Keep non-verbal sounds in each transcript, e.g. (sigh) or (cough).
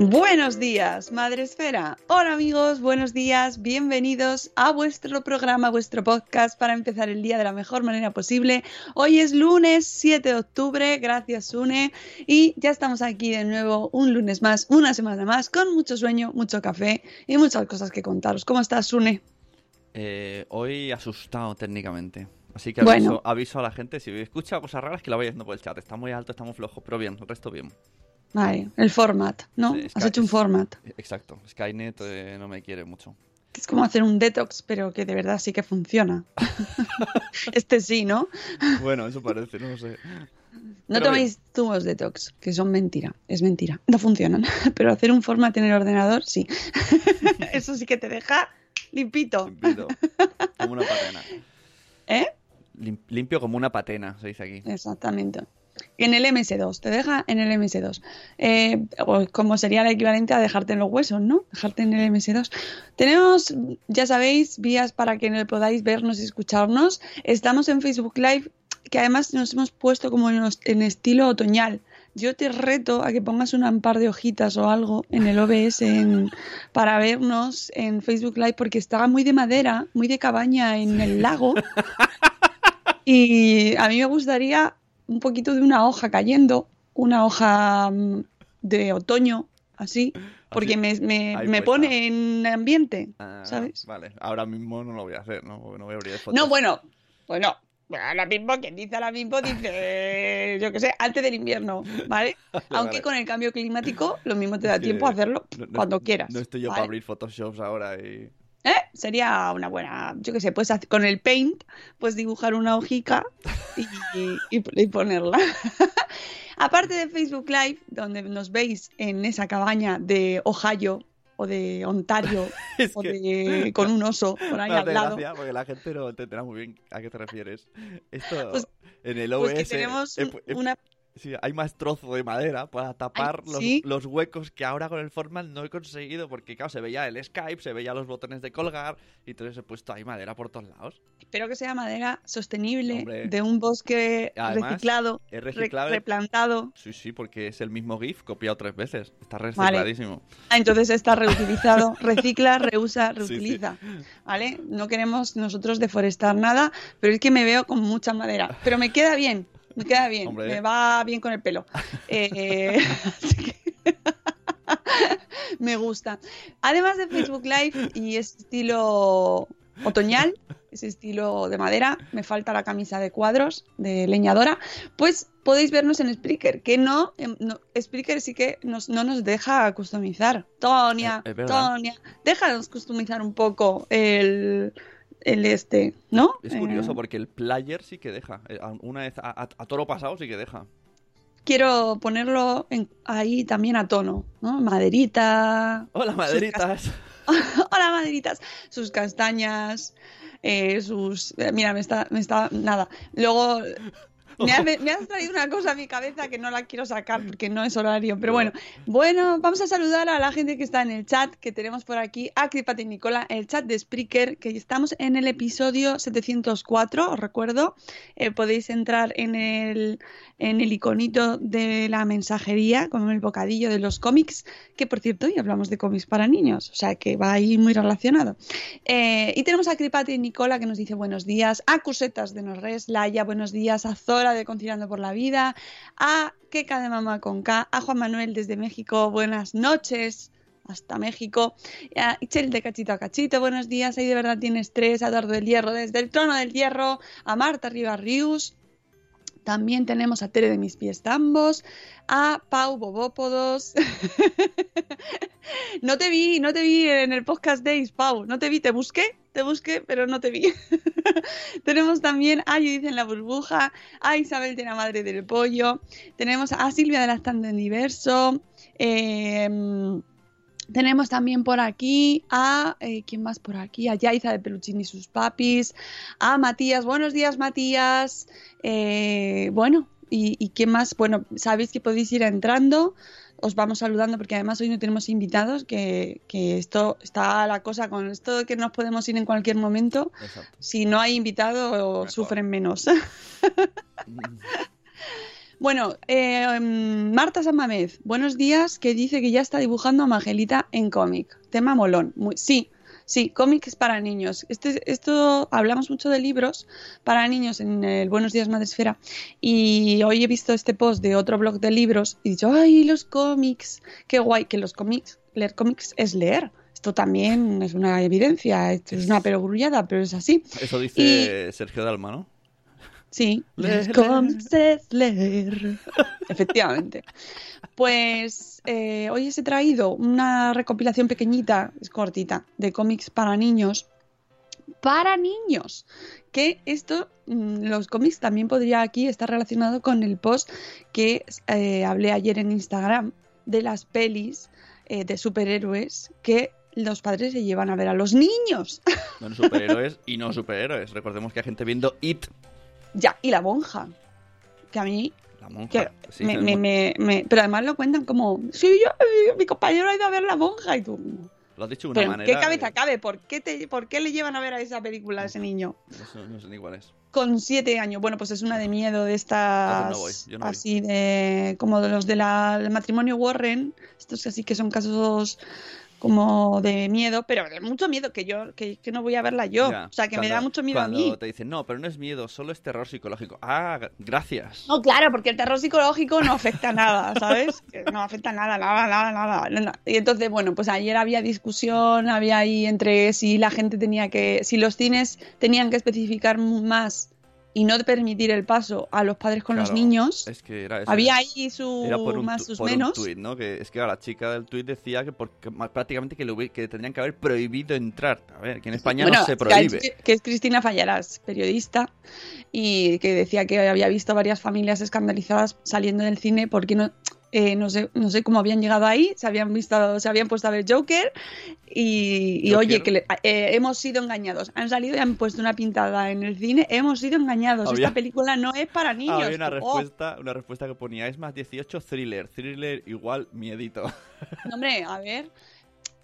Buenos días, Madre Esfera. Hola amigos, buenos días, bienvenidos a vuestro programa, vuestro podcast para empezar el día de la mejor manera posible. Hoy es lunes 7 de octubre, gracias Sune, y ya estamos aquí de nuevo un lunes más, una semana más, con mucho sueño, mucho café y muchas cosas que contaros. ¿Cómo estás, Sune? Eh, hoy asustado técnicamente. Así que aviso, Bueno. aviso a la gente, si escucha cosas raras, que la vaya haciendo por el chat. Está muy alto, está muy flojo, pero bien, el resto bien. Vale, el format, ¿no? Has hecho un format. Exacto, Skynet eh, no me quiere mucho. Es como hacer un detox, pero que de verdad sí que funciona. (laughs) este sí, ¿no? Bueno, eso parece, no sé. No Pero toméis zumos detox, que son mentira, es mentira, no funcionan. (laughs) Pero hacer un format en el ordenador, sí. (laughs) Eso sí que te deja limpito. Limpito, como una patena. ¿Eh? Lim- limpio como una patena, se dice aquí. Exactamente. En el MS2, te deja en el MS2. Eh, como sería el equivalente a dejarte en los huesos, ¿no? Dejarte en el MS2. Tenemos, ya sabéis, vías para que no podáis vernos y escucharnos. Estamos en Facebook Live, que además nos hemos puesto como en, los- en estilo otoñal. Yo te reto a que pongas un par de hojitas o algo en el OBS en- para vernos en Facebook Live, porque está muy de madera, muy de cabaña en el lago. (laughs) Y a mí me gustaría un poquito de una hoja cayendo, una hoja mm, de otoño, así, porque me, me- me pone en ambiente, Ah, ¿sabes? Vale, ahora mismo no lo voy a hacer, ¿no? Porque no voy a abrir fotos. No, bueno, bueno, ahora mismo, quien dice ahora mismo, dice, (laughs) yo qué sé, antes del invierno, (laughs) ¿vale? Aunque vale. con el cambio climático lo mismo te da tiempo a hacerlo no- no- cuando quieras. No estoy yo ¿vale? para abrir Photoshops ahora y... ¿Eh? Sería una buena, yo qué sé, pues con el paint, pues dibujar una hojica y, y- y ponerla. (laughs) Aparte de Facebook Live, donde nos veis en esa cabaña de Ohio o de Ontario (laughs) Es o que- de, con un oso por ahí hace al lado. gracia porque la gente no entenderá muy bien a qué te refieres. Esto Pues- en el OBS Pues que tenemos un- he- una... sí, hay más trozo de madera para tapar los, ¿sí? los huecos que ahora con el format no he conseguido porque claro, se veía el Skype, se veía los botones de colgar y entonces he puesto ahí madera por todos lados. Espero que sea madera sostenible, Hombre. de un bosque Además, reciclado, Es re- reciclable. replantado. Sí, sí, porque es el mismo GIF copiado tres veces. Está Vale. recicladísimo. Ah, Entonces está reutilizado, (laughs) recicla, reusa, Sí, sí. reutiliza. ¿Vale? No queremos nosotros deforestar nada, pero es que me veo con mucha madera. Pero me queda bien, me queda bien, Hombre. me va bien con el pelo. (laughs) Eh, (laughs) así que- (laughs) me gusta. Además de Facebook Live y ese estilo otoñal, ese estilo de madera, me falta la camisa de cuadros de leñadora, pues podéis vernos en Spreaker, que no, em, no Spreaker sí que nos- no nos deja customizar. Tonia, Eh. Tonia, déjanos customizar un poco el, el este, ¿no? Es curioso Eh, porque el player sí que deja. Eh, Una vez a, a, a toro pasado sí que deja. quiero ponerlo en- ahí también a tono, ¿no? Maderita. Hola, sus maderitas. (laughs) Hola, maderitas. Sus castañas, eh, sus... Mira, me está, me está... Nada. Luego... Me has, (laughs) me has traído una cosa a mi cabeza que no la quiero sacar porque no es horario. Pero bueno, bueno, vamos a saludar a la gente que está en el chat que tenemos por aquí. A Cripati Nicola, el chat de Spreaker, que estamos en el episodio 704, os recuerdo. Eh, podéis entrar en el, en el iconito de la mensajería con el bocadillo de los cómics, que por cierto, hoy hablamos de cómics para niños, o sea que va ahí muy relacionado. Eh, y tenemos a Cripati Nicola que nos dice buenos días, a Cusetas de Norres, Laia, buenos días, a Zora de Conciliando por la Vida, a Keka de Mamá con K, a Juan Manuel desde México, buenas noches. Hasta México. A Ichel de Cachito a Cachito, buenos días. Ahí de verdad tienes tres. A Eduardo del Hierro desde el trono del Hierro. A Marta Ribarrius. También tenemos a Tere de mis pies ambos, a Pau Bobópodos. (laughs) no te vi, no te vi en el podcast Days, Pau, no te vi, te busqué, te busqué, pero no te vi. (laughs) tenemos también a Judith en la burbuja, a Isabel de la madre del pollo, tenemos a Silvia de la Stand Diverso, eh, tenemos también por aquí a. eh, ¿Quién más por aquí? A Yaiza de Peluchín y sus papis. A Matías. Buenos días, Matías. Eh, bueno, ¿y, y quién más? Bueno, sabéis que podéis ir entrando. Os vamos saludando porque además hoy no tenemos invitados, que, que esto está la cosa con esto de que nos podemos ir en cualquier momento. Exacto. Si no hay invitado, Mejor. sufren menos. (laughs) Bueno, eh, Marta Samamez, buenos días, que dice que ya está dibujando a Magelita en cómic. Tema molón. Muy- sí, sí, cómics para niños. Este, esto hablamos mucho de libros para niños en el Buenos Días Madresfera. Y hoy he visto este post de otro blog de libros y he dicho, ay, los cómics, qué guay, que los cómics, leer cómics es leer. Esto también es una evidencia, esto es una perogrullada, pero es así. Eso dice Sergio Dalma, ¿no? Sí, Leer, leer. (laughs) Efectivamente. Pues eh, hoy os he traído una recopilación pequeñita, es cortita, de cómics para niños. Para niños. Que esto, mm, los cómics también podría aquí estar relacionado con el post que eh, hablé ayer en Instagram de las pelis eh, de superhéroes que los padres se llevan a ver a los niños. Bueno, superhéroes y no superhéroes. Recordemos que hay gente viendo It, ya, y la monja. Que a mí la monja. que Sí, me, me- me- me- pero además lo cuentan como sí yo eh, mi compañero ha ido a ver la monja y tú Lo has dicho de una pero ¿en manera. qué cabeza de- cabe ¿Por qué, te, por qué le llevan a ver a esa película a ese niño no sé ni cuál es. con siete años bueno pues es una de miedo de estas no voy, yo no voy. así de como de los de la- del matrimonio Warren estos así que son casos como de miedo pero de mucho miedo que yo que, que no voy a verla yo Ya, o sea que me da mucho miedo a cuando mí te dicen, no, pero no es miedo, solo es terror psicológico. Ah, gracias. No, claro, porque el terror psicológico no afecta a nada, ¿sabes? (laughs) No afecta a nada, nada, nada, nada, nada. Y entonces, bueno, pues ayer había discusión, había ahí entre si la gente tenía que, si los cines tenían que especificar más y no permitir el paso a los padres con los Claro, niños. Es que era eso. Había ahí su Era por un, más sus por menos. un tuit, ¿no? Que es que la chica del tuit decía que, porque, prácticamente que, que tendrían que haber prohibido entrar. A ver, que en España Bueno, no se prohíbe. Que es Cristina Fallarás, periodista, y que decía que había visto varias familias escandalizadas saliendo del cine porque no, eh, no, sé, no sé cómo habían llegado ahí, se habían visto, se habían puesto a ver Joker y, oye, que le- eh, hemos sido engañados. Han salido y han puesto una pintada en el cine, hemos sido engañados. Había- Esta película no es para niños. Había una Oh, respuesta, una respuesta que ponía, es más 18 thriller, thriller igual miedito. no, hombre, a ver.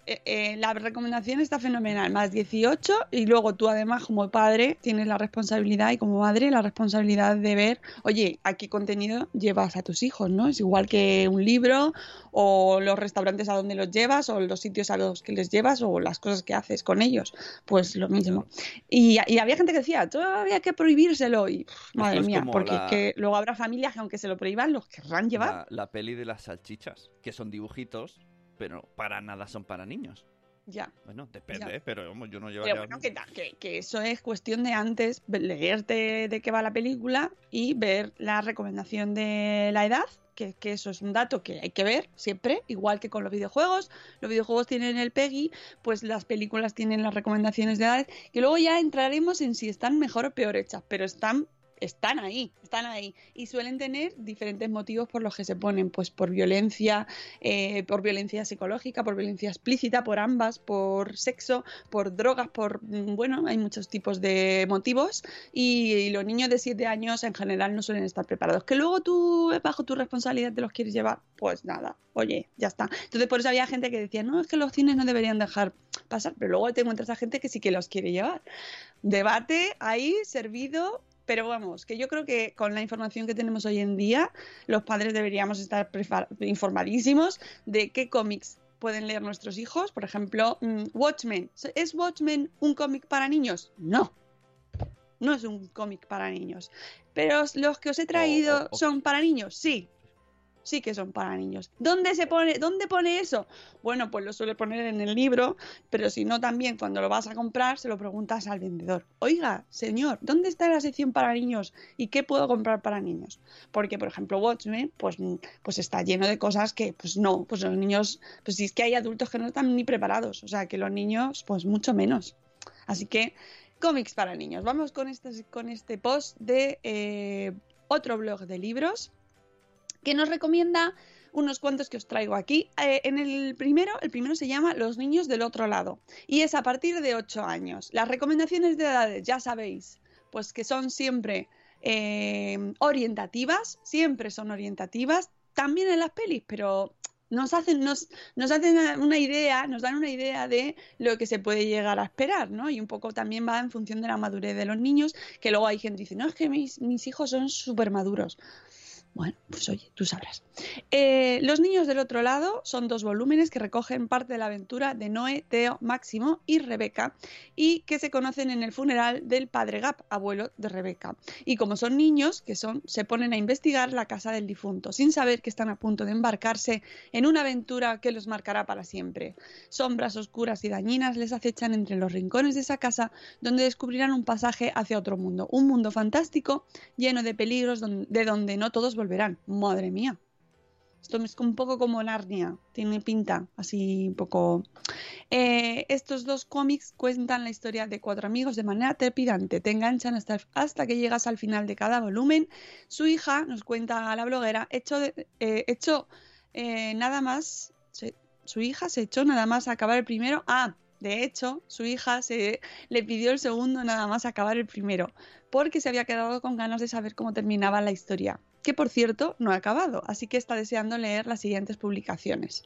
Eh, eh, la recomendación está fenomenal, más 18 y luego tú además como padre tienes la responsabilidad y como madre la responsabilidad de ver, oye, a qué contenido llevas a tus hijos, ¿no? Es igual que un libro o los restaurantes a donde los llevas o los sitios a los que les llevas o las cosas que haces con ellos, pues lo mismo. Y, y había gente que decía, todavía hay que prohibírselo y pff, madre mía, porque la- es que luego habrá familias que aunque se lo prohíban los querrán llevar. La, la peli de las salchichas, que son dibujitos, pero para nada son para niños. Ya. Bueno, depende, Ya. ¿eh? pero yo no llevaría... Pero bueno, que, que, que eso es cuestión de antes leerte de qué va la película y ver la recomendación de la edad que, que eso es un dato que hay que ver siempre, igual que con los videojuegos. Los videojuegos tienen el PEGI, pues las películas tienen las recomendaciones de edad, y luego ya entraremos en si están mejor o peor hechas, pero están están ahí, están ahí y suelen tener diferentes motivos por los que se ponen, pues por violencia, eh, por violencia psicológica, por violencia explícita, por ambas, por sexo, por drogas, por, mm, bueno, hay muchos tipos de motivos y, los niños de 7 años en general no suelen estar preparados. Que luego tú, bajo tu responsabilidad, te los quieres llevar, pues nada, oye, ya está. Entonces por eso había gente que decía, no, es que los cines no deberían dejar pasar, pero luego te encuentras a gente que sí que los quiere llevar. Debate ahí servido pero vamos, que yo creo que con la información que tenemos hoy en día, los padres deberíamos estar informadísimos de qué cómics pueden leer nuestros hijos. Por ejemplo, mm, Watchmen. ¿Es Watchmen un cómic para niños? No. No es un cómic para niños. Pero los que os he traído son para niños, sí. Sí que son para niños. ¿Dónde se pone, dónde pone eso? Bueno, pues lo suele poner en el libro, pero si no también cuando lo vas a comprar se lo preguntas al vendedor. Oiga, señor, ¿dónde está la sección para niños y qué puedo comprar para niños? Porque, por ejemplo, Watchmen, pues, pues está lleno de cosas que, pues no, pues los niños, pues si es que hay adultos que no están ni preparados, o sea, que los niños, pues mucho menos. Así que, cómics para niños. Vamos con este, con este post de eh, otro blog de libros que nos recomienda unos cuantos que os traigo aquí. Eh, en el primero, el primero se llama Los niños del otro lado y es a partir de 8 años. Las recomendaciones de edades, ya sabéis, pues que son siempre eh, orientativas, siempre son orientativas, también en las pelis, pero nos hacen, nos, nos hacen una idea, nos dan una idea de lo que se puede llegar a esperar, ¿no? Y un poco también va en función de la madurez de los niños, que luego hay gente que dice, no, es que mis, mis hijos son súper maduros. Bueno, pues oye, tú sabrás. Eh, Los niños del otro lado son dos volúmenes que recogen parte de la aventura de Noé, Teo, Máximo y Rebeca y que se conocen en el funeral del padre Gap, abuelo de Rebeca. Y como son niños, que son, se ponen a investigar la casa del difunto, sin saber que están a punto de embarcarse en una aventura que los marcará para siempre. Sombras oscuras y dañinas les acechan entre los rincones de esa casa, donde descubrirán un pasaje hacia otro mundo, un mundo fantástico lleno de peligros de donde no todos volverán. Madre mía. Esto es un poco como Narnia, tiene pinta así un poco... Eh, estos dos cómics cuentan la historia de cuatro amigos de manera trepidante, te enganchan hasta, hasta que llegas al final de cada volumen. Su hija, nos cuenta a la bloguera, hecho, eh, hecho eh, nada más, su hija se echó nada más a acabar el primero. Ah, de hecho, su hija se le pidió el segundo nada más acabar el primero, porque se había quedado con ganas de saber cómo terminaba la historia, que por cierto no ha acabado, así que está deseando leer las siguientes publicaciones.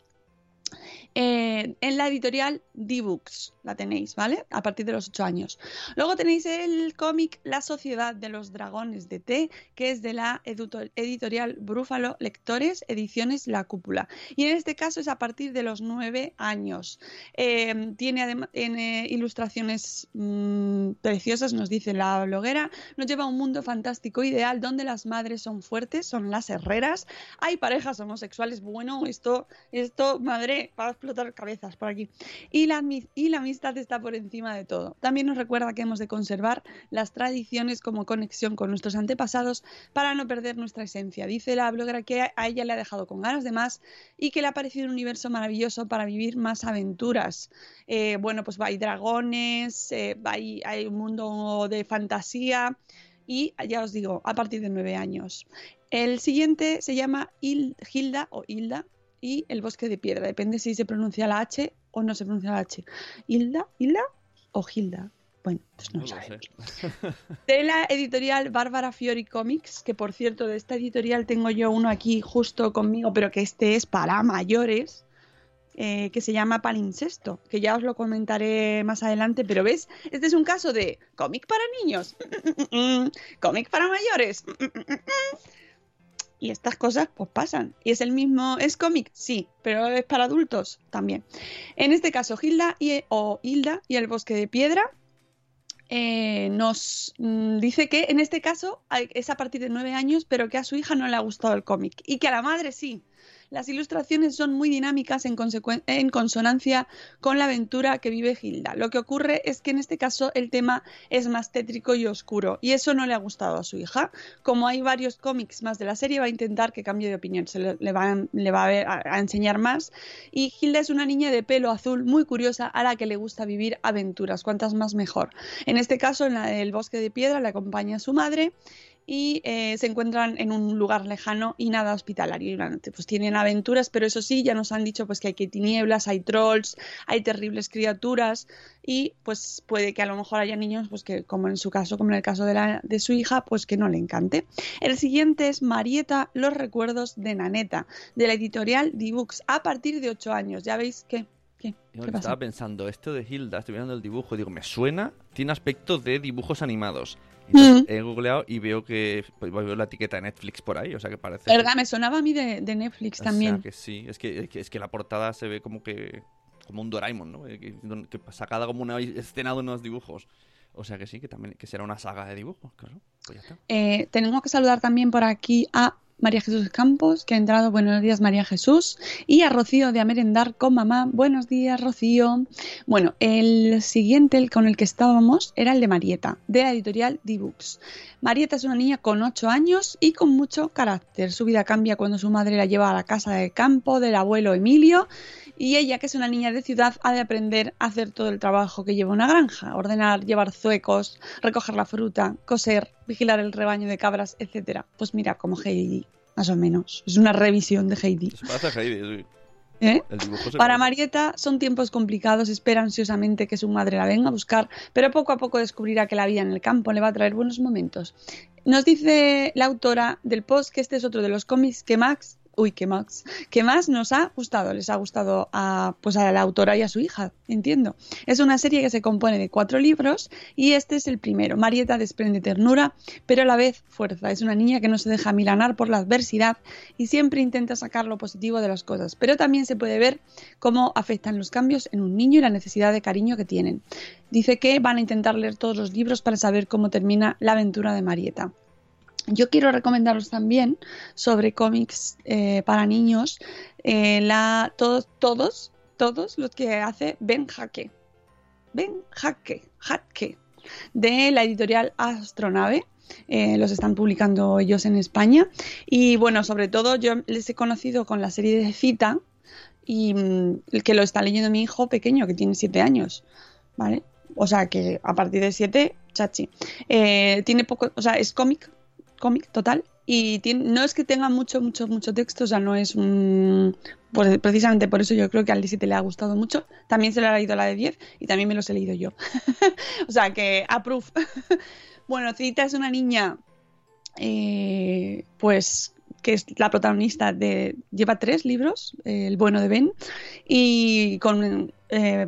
Eh, en la editorial D-Books la tenéis, ¿vale? A partir de los 8 años. Luego tenéis el cómic La Sociedad de los Dragones de Té, que es de la editorial Brúfalo Lectores, ediciones La Cúpula. Y en este caso es a partir de los 9 años. Eh, tiene tiene ilustraciones mm, preciosas, nos dice la bloguera. Nos lleva a un mundo fantástico ideal donde las madres son fuertes, son las herreras. Hay parejas homosexuales. Bueno, esto, esto, madre, va a explotar cabezas por aquí. Y la, amistad está por encima de todo. También nos recuerda que hemos de conservar las tradiciones como conexión con nuestros antepasados para no perder nuestra esencia. Dice la bloguera que a ella le ha dejado con ganas de más y que le ha parecido un universo maravilloso para vivir más aventuras. Eh, bueno, pues hay dragones, eh, hay, un mundo de fantasía y ya os digo, a partir de nueve años. El siguiente se llama Il- Hilda o Hilda y el bosque de piedra. Depende si se pronuncia la H o no se pronuncia la H. Hilda, Hilda o Hilda. Bueno, pues no, No lo sabemos. (laughs) De la editorial Bárbara Fiori Comics, que por cierto, de esta editorial tengo yo uno aquí justo conmigo, pero que este es para mayores, eh, que se llama Palincesto, que ya os lo comentaré más adelante, pero ves, este es un caso de cómic para niños, (laughs) cómic para mayores. (laughs) Y estas cosas pues pasan. Y es el mismo, es cómic, sí, pero es para adultos también. En este caso, Hilda y, o Hilda y el bosque de piedra eh, nos mm, dice que en este caso es a partir de nueve años, pero que a su hija no le ha gustado el cómic y que a la madre sí. Las ilustraciones son muy dinámicas en, consonancia con la aventura que vive Hilda. Lo que ocurre es que en este caso el tema es más tétrico y oscuro y eso no le ha gustado a su hija. Como hay varios cómics más de la serie, va a intentar que cambie de opinión, se le, va, le va a, a, enseñar más. Y Hilda es una niña de pelo azul muy curiosa a la que le gusta vivir aventuras, cuantas más mejor. En este caso, en el bosque de piedra le acompaña su madre y eh, se encuentran en un lugar lejano y nada hospitalario. Pues tienen aventuras, pero eso sí, ya nos han dicho pues que hay tinieblas, hay trolls, hay terribles criaturas y pues puede que a lo mejor haya niños pues que como en su caso, como en el caso de, la, de su hija, pues que no le encante. El siguiente es Marieta, los recuerdos de Naneta, de la editorial D-Books, a partir de 8 años. Ya veis que ¿Qué? estaba pensando, esto de Hilda, estoy viendo el dibujo y digo, me suena, tiene aspecto de dibujos animados. Mm. He googleado y veo que pues, veo la etiqueta de Netflix por ahí, o sea que parece. ¿Verdad? Me sonaba a mí de, Netflix también. O sea que sí, es que, es que la portada se ve como que como un Doraemon, ¿no? Que, que sacada como una escena de unos dibujos. O sea que sí, que también que será una saga de dibujos, claro. Pues ya está. Eh, tenemos que saludar también por aquí a María Jesús Campos, que ha entrado. Buenos días, María Jesús. Y a Rocío de Amerendar con mamá. Buenos días, Rocío. Bueno, el siguiente el con el que estábamos era el de Marieta, de la editorial D-Books. Marieta es una niña con 8 años y con mucho carácter. Su vida cambia cuando su madre la lleva a la casa de campo del abuelo Emilio y ella, que es una niña de ciudad, ha de aprender a hacer todo el trabajo que lleva una granja, ordenar, llevar zuecos, recoger la fruta, coser, vigilar el rebaño de cabras, etc. Pues mira, como Heidi, más o menos. Es una revisión de Heidi. Heidi, ¿Eh? Para Marieta son tiempos complicados, espera ansiosamente que su madre la venga a buscar, pero poco a poco descubrirá que la vida en el campo le va a traer buenos momentos. Nos dice la autora del post que este es otro de los cómics que Max uy, qué más, qué más nos ha gustado. Les ha gustado a, pues a la autora y a su hija, entiendo. Es una serie que se compone de cuatro libros y este es el primero. Marieta desprende ternura, pero a la vez fuerza. Es una niña que no se deja milanar por la adversidad y siempre intenta sacar lo positivo de las cosas. Pero también se puede ver cómo afectan los cambios en un niño y la necesidad de cariño que tienen. Dice que van a intentar leer todos los libros para saber cómo termina la aventura de Marieta. Yo quiero recomendaros también sobre cómics eh, para niños, eh, todos, todos, todos los que hace Ben Jaque. Ben Jaque, Jaque, de la editorial Astronave. Eh, los están publicando ellos en España. Y bueno, sobre todo yo les he conocido con la serie de Cita y mm, el que lo está leyendo mi hijo pequeño, que tiene siete años. ¿Vale? O sea que a partir de siete, chachi. tiene poco, o sea, es cómic, cómic total y no es que tenga mucho, mucho, mucho texto, o sea, no es un... Pues precisamente por eso yo creo que al 17 le ha gustado mucho. También se le ha leído la de 10 y también me los he leído yo. (laughs) o sea, que approve. (laughs) bueno, Cita es una niña, eh, pues que es la protagonista de lleva tres libros el bueno de Ben y con eh,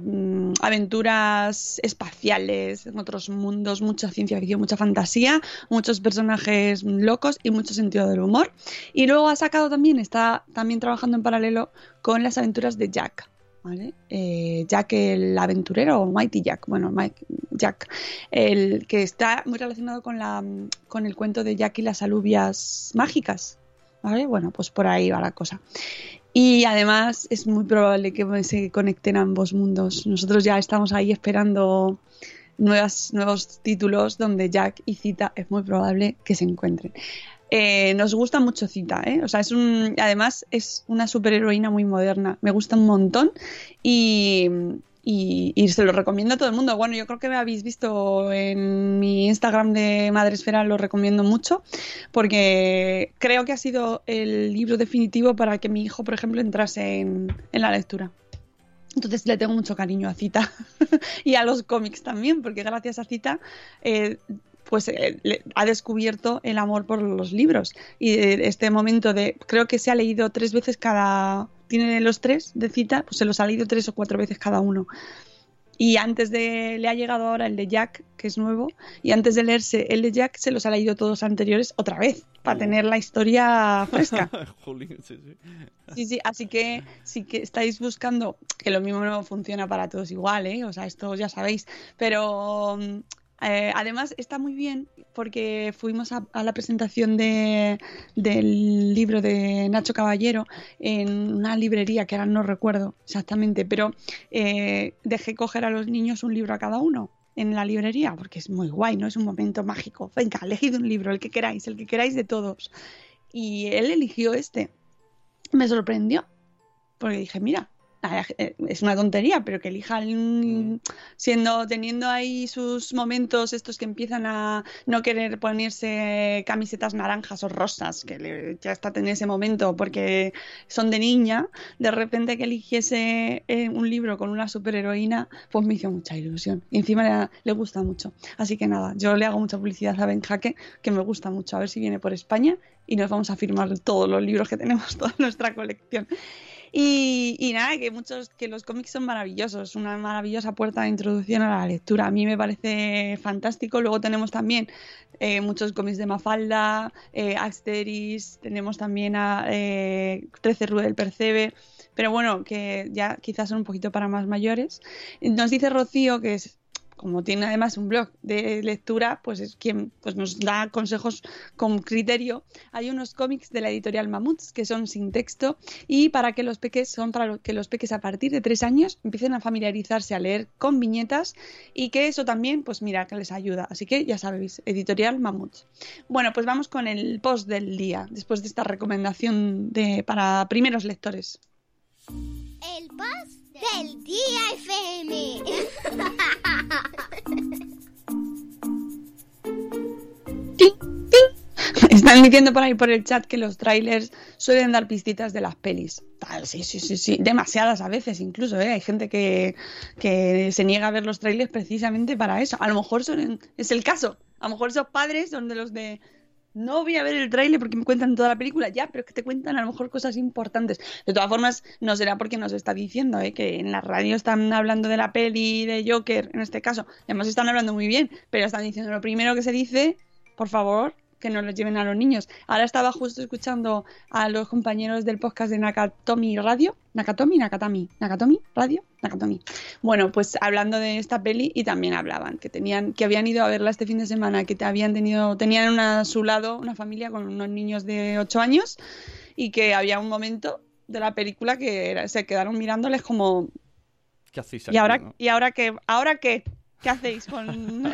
aventuras espaciales en otros mundos mucha ciencia ficción mucha fantasía muchos personajes locos y mucho sentido del humor y luego ha sacado también está también trabajando en paralelo con las aventuras de Jack ¿Vale? Eh, Jack el aventurero, o Mighty Jack, bueno, Mike, Jack, el que está muy relacionado con, la, con el cuento de Jack y las alubias mágicas, ¿vale? Bueno, pues por ahí va la cosa. Y además es muy probable que se conecten ambos mundos. Nosotros ya estamos ahí esperando nuevas, nuevos títulos donde Jack y Cita es muy probable que se encuentren. Eh, nos gusta mucho Cita, ¿eh? O sea, es un, además es una superheroína muy moderna. Me gusta un montón y, y, se lo recomiendo a todo el mundo. Bueno, yo creo que me habéis visto en mi Instagram de Madresfera, lo recomiendo mucho, porque creo que ha sido el libro definitivo para que mi hijo, por ejemplo, entrase en, la lectura. Entonces le tengo mucho cariño a Cita (laughs) y a los cómics también, porque gracias a Cita eh, pues eh, ha descubierto el amor por los libros. Y este momento de, creo que se ha leído tres veces cada tiene los tres de cita, pues se los ha leído tres o cuatro veces cada uno. Y antes de, le ha llegado ahora el de Jack, que es nuevo, y antes de leerse el de Jack, se los ha leído todos anteriores otra vez, para tener la historia fresca. (laughs) sí, sí. así que si que estáis buscando, que lo mismo no funciona para todos igual, ¿eh? O sea, esto ya sabéis, pero Eh, además, está muy bien porque fuimos a, la presentación de, del libro de Nacho Caballero en una librería que ahora no recuerdo exactamente, pero eh, dejé coger a los niños un libro a cada uno en la librería porque es muy guay, ¿no? Es un momento mágico. Venga, elegid un libro, el que queráis, el que queráis de todos. Y él eligió este. Me sorprendió porque dije, mira, es una tontería, pero que elija siendo, teniendo ahí sus momentos estos que empiezan a no querer ponerse camisetas naranjas o rosas, que ya está en ese momento porque son de niña, de repente que eligiese eh, un libro con una superheroína, pues me hizo mucha ilusión. Y encima le, gusta mucho. Así que nada, yo le hago mucha publicidad a Ben Jaque, que me gusta mucho. A ver si viene por España y nos vamos a firmar todos los libros que tenemos, (laughs) toda nuestra colección. Y, nada, que muchos, que los cómics son maravillosos, una maravillosa puerta de introducción a la lectura. A mí me parece fantástico. Luego tenemos también eh, muchos cómics de Mafalda, eh, Asteris, tenemos también a eh, 13 Rudel Percebe, pero bueno, que ya quizás son un poquito para más mayores. Nos dice Rocío que es como tiene además un blog de lectura, pues es quien pues nos da consejos con criterio. Hay unos cómics de la editorial Mamuts que son sin texto y para que los peques son para que los peques a partir de tres años empiecen a familiarizarse a leer con viñetas y que eso también, pues mira, que les ayuda. Así que ya sabéis, editorial Mamuts. Bueno, pues vamos con el post del día, después de esta recomendación de, para primeros lectores. El post del día FM. Están diciendo por ahí por el chat que los trailers suelen dar pistitas de las pelis. Sí, sí, sí, sí. Demasiadas a veces incluso, ¿eh? Hay gente que, que se niega a ver los trailers precisamente para eso. A lo mejor son, es el caso. A lo mejor esos padres son de los de no voy a ver el tráiler porque me cuentan toda la película, ya, pero es que te cuentan a lo mejor cosas importantes. De todas formas, no será porque nos está diciendo ¿eh? que en la radio están hablando de la peli de Joker, en este caso. Además, están hablando muy bien, pero están diciendo lo primero que se dice, por favor, que no los lleven a los niños. Ahora estaba justo escuchando a los compañeros del podcast de Nakatomi Radio. Nakatomi, Nakatami, Nakatomi Radio, Nakatomi. Bueno, pues hablando de esta peli y también hablaban que tenían, que habían ido a verla este fin de semana, que te habían tenido, tenían a su lado una familia con unos niños de 8 años y que había un momento de la película que se quedaron mirándoles como ¿Qué hacéis y ahora y ahora que ahora qué ¿Qué hacéis con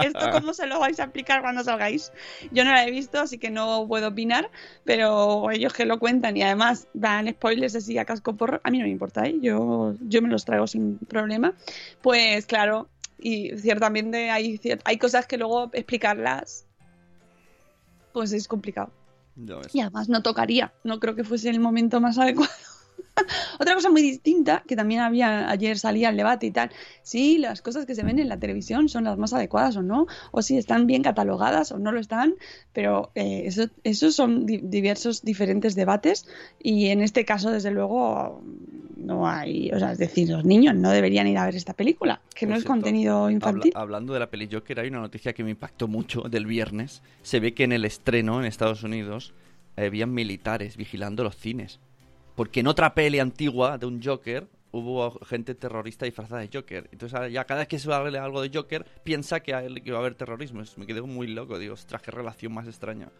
esto? ¿Cómo se lo vais a aplicar cuando salgáis? Yo no la he visto, así que no puedo opinar, pero ellos que lo cuentan y además dan spoilers así a casco porro, a mí no me importa, ¿eh? yo, yo me los traigo sin problema. Pues claro, y ciertamente hay, hay cosas que luego explicarlas, pues es complicado. Y además no tocaría, no creo que fuese el momento más adecuado. (laughs) Otra cosa muy distinta, que también había, ayer salía el debate y tal, si las cosas que se ven en la televisión son las más adecuadas o no, o si están bien catalogadas o no lo están, pero eh, eso, esos son diversos diferentes debates y en este caso, desde luego, no hay, o sea, es decir, los niños no deberían ir a ver esta película, que no es contenido infantil. hablando de la peli Joker, hay una noticia que me impactó mucho del viernes. Se ve que en el estreno en Estados Unidos habían militares vigilando los cines. Porque en otra peli antigua de un Joker hubo gente terrorista disfrazada de Joker. Entonces ya cada vez que se va a ver algo de Joker, piensa que, va a haber terrorismo. me quedé muy loco, digo, ostras, qué relación más extraña.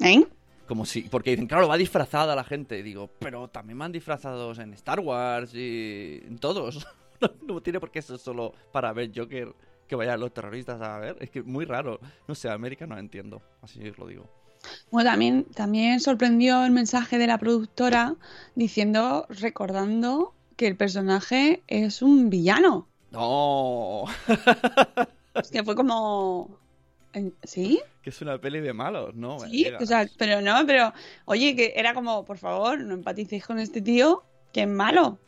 ¿Eh? Como si, porque dicen, claro, va disfrazada la gente. Digo, pero también van disfrazados en Star Wars y en todos. (laughs) no, tiene por qué ser solo para ver Joker que vayan los terroristas a ver. Es que muy raro. No sé, América no entiendo. Así os lo digo. Bueno, también, también sorprendió el mensaje de la productora diciendo, recordando que el personaje es un villano. No. (laughs) es que fue como... ¿Sí? Que es una peli de malos, ¿no? Sí, o sea, pero no, pero oye, que era como, por favor, no empaticéis con este tío, que es malo.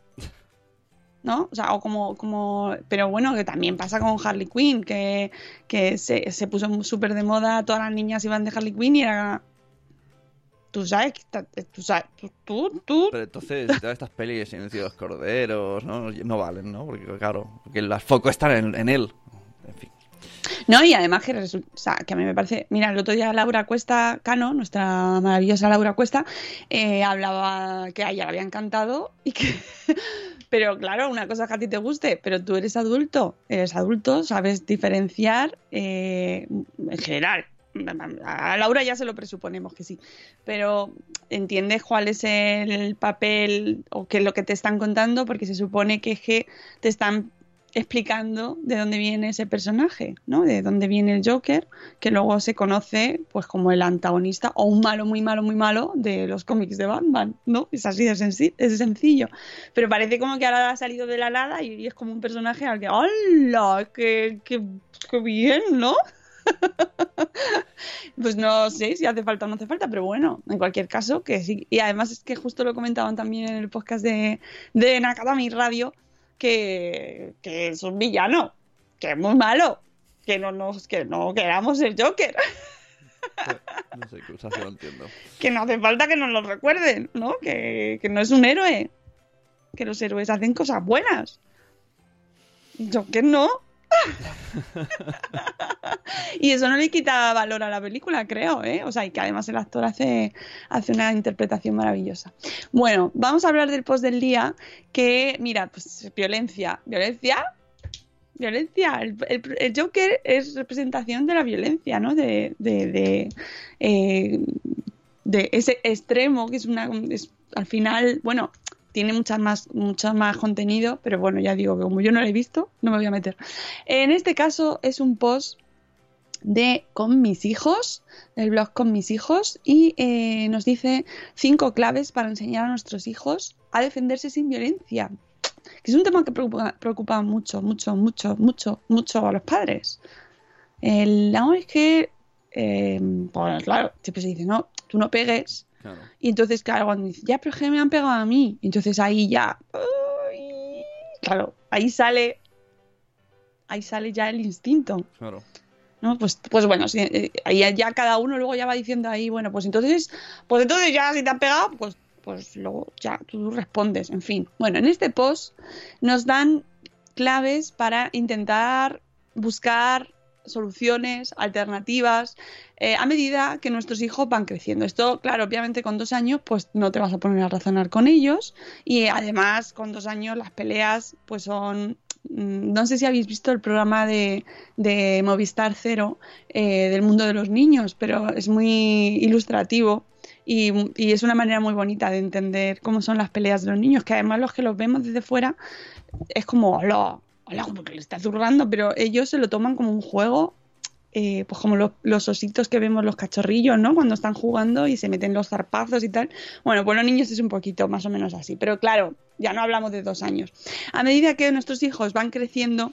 ¿No? O sea, o como, como, pero bueno, que también pasa con Harley Quinn, que, que se, se puso súper de moda, todas las niñas iban de Harley Quinn y era... Tú sabes, tú sabes, tú, tú, Pero entonces, todas estas pelis, de los Corderos, ¿no? No valen, ¿no? Porque, claro, porque el foco está en, en él. En fin. No, y además que resulta, que a mí me parece, mira, el otro día Laura Cuesta Cano, nuestra maravillosa Laura Cuesta, eh, hablaba que ella le había encantado y que (laughs) Pero claro, una cosa que a ti te guste, pero tú eres adulto, eres adulto, sabes diferenciar eh, en general. A Laura ya se lo presuponemos que sí, pero entiendes cuál es el papel o qué es lo que te están contando, porque se supone que es que te están explicando de dónde viene ese personaje, ¿no? De dónde viene el Joker, que luego se conoce pues como el antagonista o un malo muy malo muy malo de los cómics de Batman, ¿no? Es así de, senci- es sencillo. Pero parece como que ahora ha salido de la nada y, y es como un personaje al que ¡Hola! ¡Qué, qué, qué bien! ¿no? (laughs) pues no sé si hace falta o no hace falta, pero bueno, en cualquier caso, que sí. Y además es que justo lo comentaban también en el podcast de, de Nakatami Radio, que, que es un villano, que es muy malo, que no nos, que no queramos el Joker, No sé qué usas, no entiendo. (laughs) que no hace falta que nos lo recuerden, ¿no? Que, que no es un héroe, que los héroes hacen cosas buenas. Joker no. (laughs) y eso no le quita valor a la película, creo, ¿eh? O sea, y que además el actor hace, hace una interpretación maravillosa. Bueno, vamos a hablar del post del día, que, mira, pues violencia. ¿Violencia? Violencia. El, el- Joker es representación de la violencia, ¿no? De, de, de, eh, ese extremo que es una... es- al final, bueno, tiene muchas más, mucho más contenido, pero bueno, ya digo que como yo no lo he visto, no me voy a meter. En este caso es un post de con mis hijos, del blog con mis hijos, y eh, nos dice cinco claves para enseñar a nuestros hijos a defenderse sin violencia. Que es un tema que preocupa, preocupa mucho, mucho, mucho, mucho, mucho a los padres. El, no, es que, eh, pues claro, siempre se dice, no, tú no pegues, Claro. y entonces, claro, cuando dice, ya, pero es que me han pegado a mí. Entonces ahí ya. ¡ay! Claro, ahí sale. Ahí sale ya el instinto. Claro. ¿no? Pues, pues bueno, eh, ahí ya cada uno luego ya va diciendo ahí, bueno, pues entonces, pues entonces ya si te han pegado, pues, pues luego ya tú respondes, en fin. Bueno, en este post nos dan claves para intentar buscar soluciones, alternativas, eh, a medida que nuestros hijos van creciendo. Esto, claro, obviamente con dos años, pues no te vas a poner a razonar con ellos. Y además, con dos años, las peleas, pues son. mm, No sé si habéis visto el programa de, Movistar Cero eh, del mundo de los niños, pero es muy ilustrativo. Y, y es una manera muy bonita de entender cómo son las peleas de los niños, que además los que los vemos desde fuera es como, hola, hola, como le está zurrando, pero ellos se lo toman como un juego, eh, pues como los, los ositos que vemos los cachorrillos, ¿no? Cuando están jugando y se meten los zarpazos y tal. Bueno, pues los niños es un poquito más o menos así, pero claro, ya no hablamos de dos años. A medida que nuestros hijos van creciendo,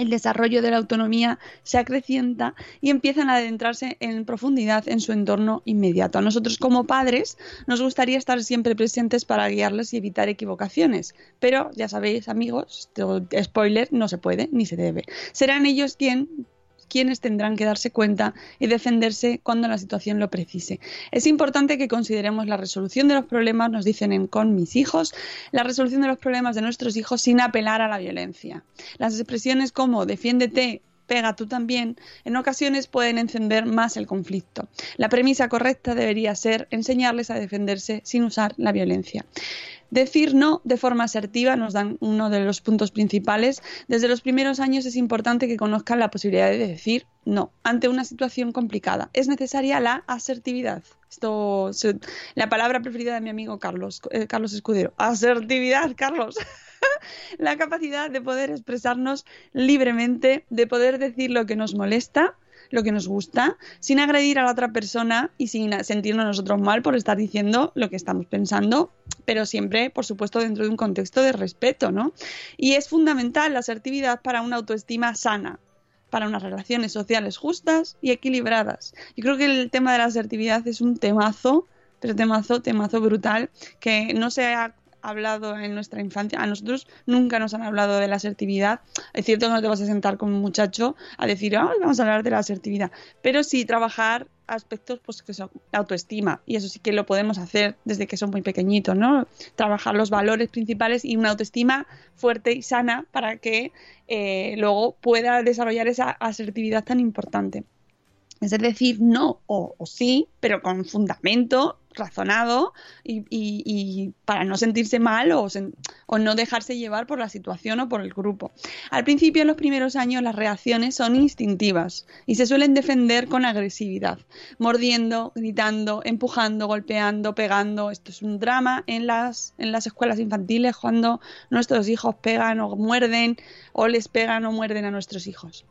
el desarrollo de la autonomía se acrecienta y empiezan a adentrarse en profundidad en su entorno inmediato. A nosotros como padres nos gustaría estar siempre presentes para guiarles y evitar equivocaciones, pero ya sabéis amigos, spoiler, no se puede ni se debe. Serán ellos quien quienes tendrán que darse cuenta y defenderse cuando la situación lo precise. Es importante que consideremos la resolución de los problemas, nos dicen en Con mis hijos, la resolución de los problemas de nuestros hijos sin apelar a la violencia. Las expresiones como defiéndete, pega tú también, en ocasiones pueden encender más el conflicto. La premisa correcta debería ser enseñarles a defenderse sin usar la violencia. Decir no de forma asertiva nos dan uno de los puntos principales. Desde los primeros años es importante que conozcan la posibilidad de decir no ante una situación complicada. Es necesaria la asertividad. Esto, la palabra preferida de mi amigo Carlos, eh, Carlos Escudero. Asertividad, Carlos. (laughs) la capacidad de poder expresarnos libremente, de poder decir lo que nos molesta, lo que nos gusta, sin agredir a la otra persona y sin sentirnos nosotros mal por estar diciendo lo que estamos pensando, pero siempre, por supuesto, dentro de un contexto de respeto, ¿no? Y es fundamental la asertividad para una autoestima sana, para unas relaciones sociales justas y equilibradas. Yo creo que el tema de la asertividad es un temazo, pero temazo, temazo brutal, que no se ha hablado en nuestra infancia. A nosotros nunca nos han hablado de la asertividad. Es cierto que no te vas a sentar con un muchacho a decir, "Ay, vamos a hablar de la asertividad, pero sí trabajar aspectos pues que son autoestima y eso sí que lo podemos hacer desde que son muy pequeñitos, ¿no? Trabajar los valores principales y una autoestima fuerte y sana para que eh, luego pueda desarrollar esa asertividad tan importante. Es decir, no o, o sí, pero con fundamento razonado y, para no sentirse mal o no dejarse llevar por la situación o por el grupo. Al principio, en los primeros años, las reacciones son instintivas y se suelen defender con agresividad, mordiendo, gritando, empujando, golpeando, pegando. Esto es un drama en las, en las escuelas infantiles cuando nuestros hijos pegan o muerden o les pegan o muerden a nuestros hijos.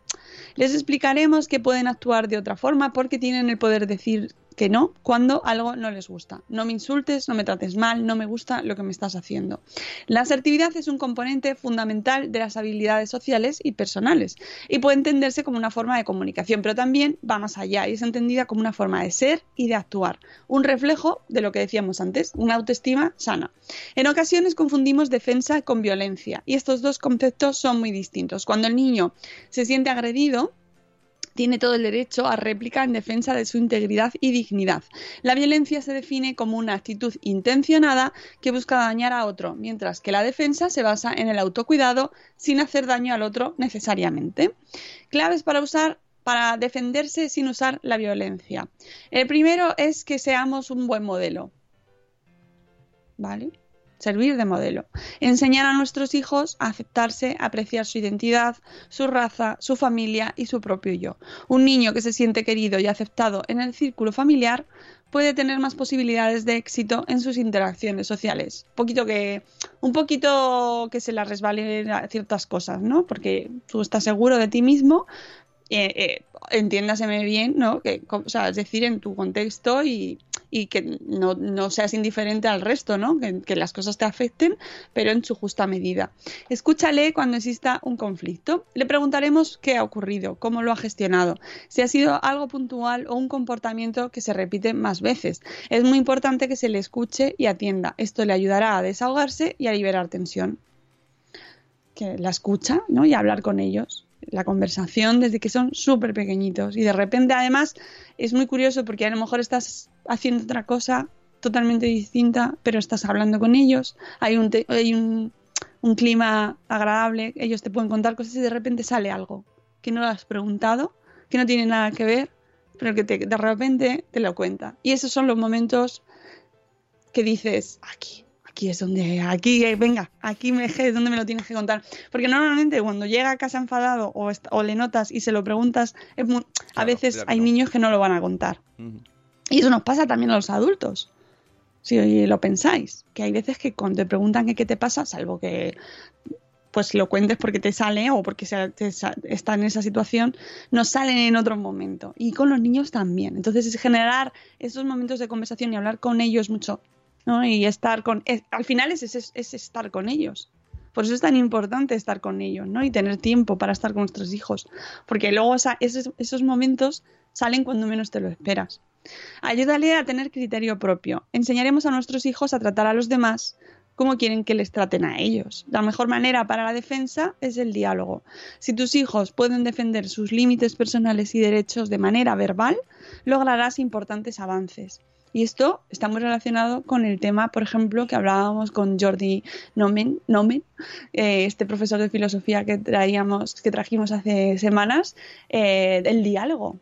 Les explicaremos que pueden actuar de otra forma porque tienen el poder de decir que no cuando algo no les gusta. No me insultes, no me trates mal, no me gusta lo que me estás haciendo. La asertividad es un componente fundamental de las habilidades sociales y personales y puede entenderse como una forma de comunicación, pero también va más allá y es entendida como una forma de ser y de actuar, un reflejo de lo que decíamos antes, una autoestima sana. En ocasiones confundimos defensa con violencia y estos dos conceptos son muy distintos. Cuando el niño se siente agredido, tiene todo el derecho a réplica en defensa de su integridad y dignidad. La violencia se define como una actitud intencionada que busca dañar a otro, mientras que la defensa se basa en el autocuidado sin hacer daño al otro necesariamente. Claves para usar para defenderse sin usar la violencia. El primero es que seamos un buen modelo. ¿Vale? Servir de modelo. Enseñar a nuestros hijos a aceptarse, a apreciar su identidad, su raza, su familia y su propio yo. Un niño que se siente querido y aceptado en el círculo familiar puede tener más posibilidades de éxito en sus interacciones sociales. Un poquito que, un poquito que se la resbalen ciertas cosas, ¿no? Porque tú estás seguro de ti mismo, eh, eh, entiéndaseme bien, ¿no? Que, es decir, en tu contexto y, y que no, no seas indiferente al resto, ¿no? Que, que las cosas te afecten, pero en su justa medida. Escúchale cuando exista un conflicto. Le preguntaremos qué ha ocurrido, cómo lo ha gestionado, si ha sido algo puntual o un comportamiento que se repite más veces. Es muy importante que se le escuche y atienda. Esto le ayudará a desahogarse y a liberar tensión que la escucha, ¿no? Y hablar con ellos. La conversación desde que son súper pequeñitos. Y de repente, además, es muy curioso porque a lo mejor estás haciendo otra cosa totalmente distinta, pero estás hablando con ellos. Hay un, te- hay un, un clima agradable, ellos te pueden contar cosas y de repente sale algo que no lo has preguntado, que no tiene nada que ver, pero que te- de repente te lo cuenta. Y esos son los momentos que dices, aquí, aquí es donde, aquí, eh, venga, aquí me, es donde me lo tienes que contar. Porque normalmente cuando llega a casa enfadado o, le notas y se lo preguntas, es a veces hay no. niños que no lo van a contar. Y eso nos pasa también a los adultos. Si lo pensáis, que hay veces que cuando te preguntan qué te pasa, salvo que pues lo cuentes porque te sale o porque se- te está en esa situación, nos salen en otro momento. Y con los niños también. Entonces es generar esos momentos de conversación y hablar con ellos mucho. ¿no? Y estar con... al final es, es, es estar con ellos. Por eso es tan importante estar con ellos, ¿no? Y tener tiempo para estar con nuestros hijos. Porque luego esos, esos momentos salen cuando menos te lo esperas. Ayúdale a tener criterio propio. Enseñaremos a nuestros hijos a tratar a los demás como quieren que les traten a ellos. La mejor manera para la defensa es el diálogo. Si tus hijos pueden defender sus límites personales y derechos de manera verbal, lograrás importantes avances. Y esto está muy relacionado con el tema, por ejemplo, que hablábamos con Jordi Nomen, eh, este profesor de filosofía que traíamos, que trajimos hace semanas, eh, del diálogo.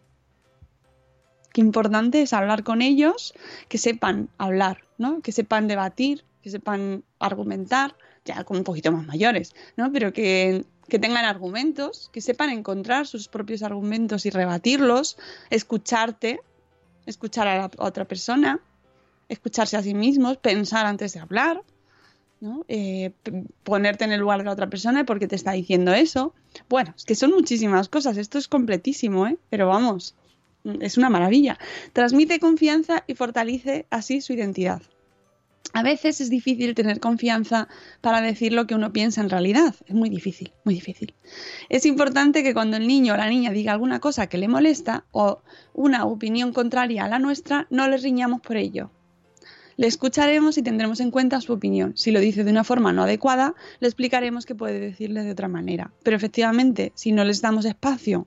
Qué importante es hablar con ellos, que sepan hablar, ¿no? Que sepan debatir, que sepan argumentar, ya como un poquito más mayores, ¿no? Pero que, que tengan argumentos, que sepan encontrar sus propios argumentos y rebatirlos, escucharte, escuchar a la otra persona, escucharse a sí mismos, pensar antes de hablar, ¿no? Eh, ponerte en el lugar de la otra persona porque te está diciendo eso. Bueno, es que son muchísimas cosas, esto es completísimo, ¿eh? Pero vamos, es una maravilla. Transmite confianza y fortalece así su identidad. A veces es difícil tener confianza para decir lo que uno piensa en realidad. Es muy difícil, muy difícil. Es importante que cuando el niño o la niña diga alguna cosa que le molesta o una opinión contraria a la nuestra, no le riñamos por ello. Le escucharemos y tendremos en cuenta su opinión. Si lo dice de una forma no adecuada, le explicaremos que puede decirle de otra manera. Pero efectivamente, si no les damos espacio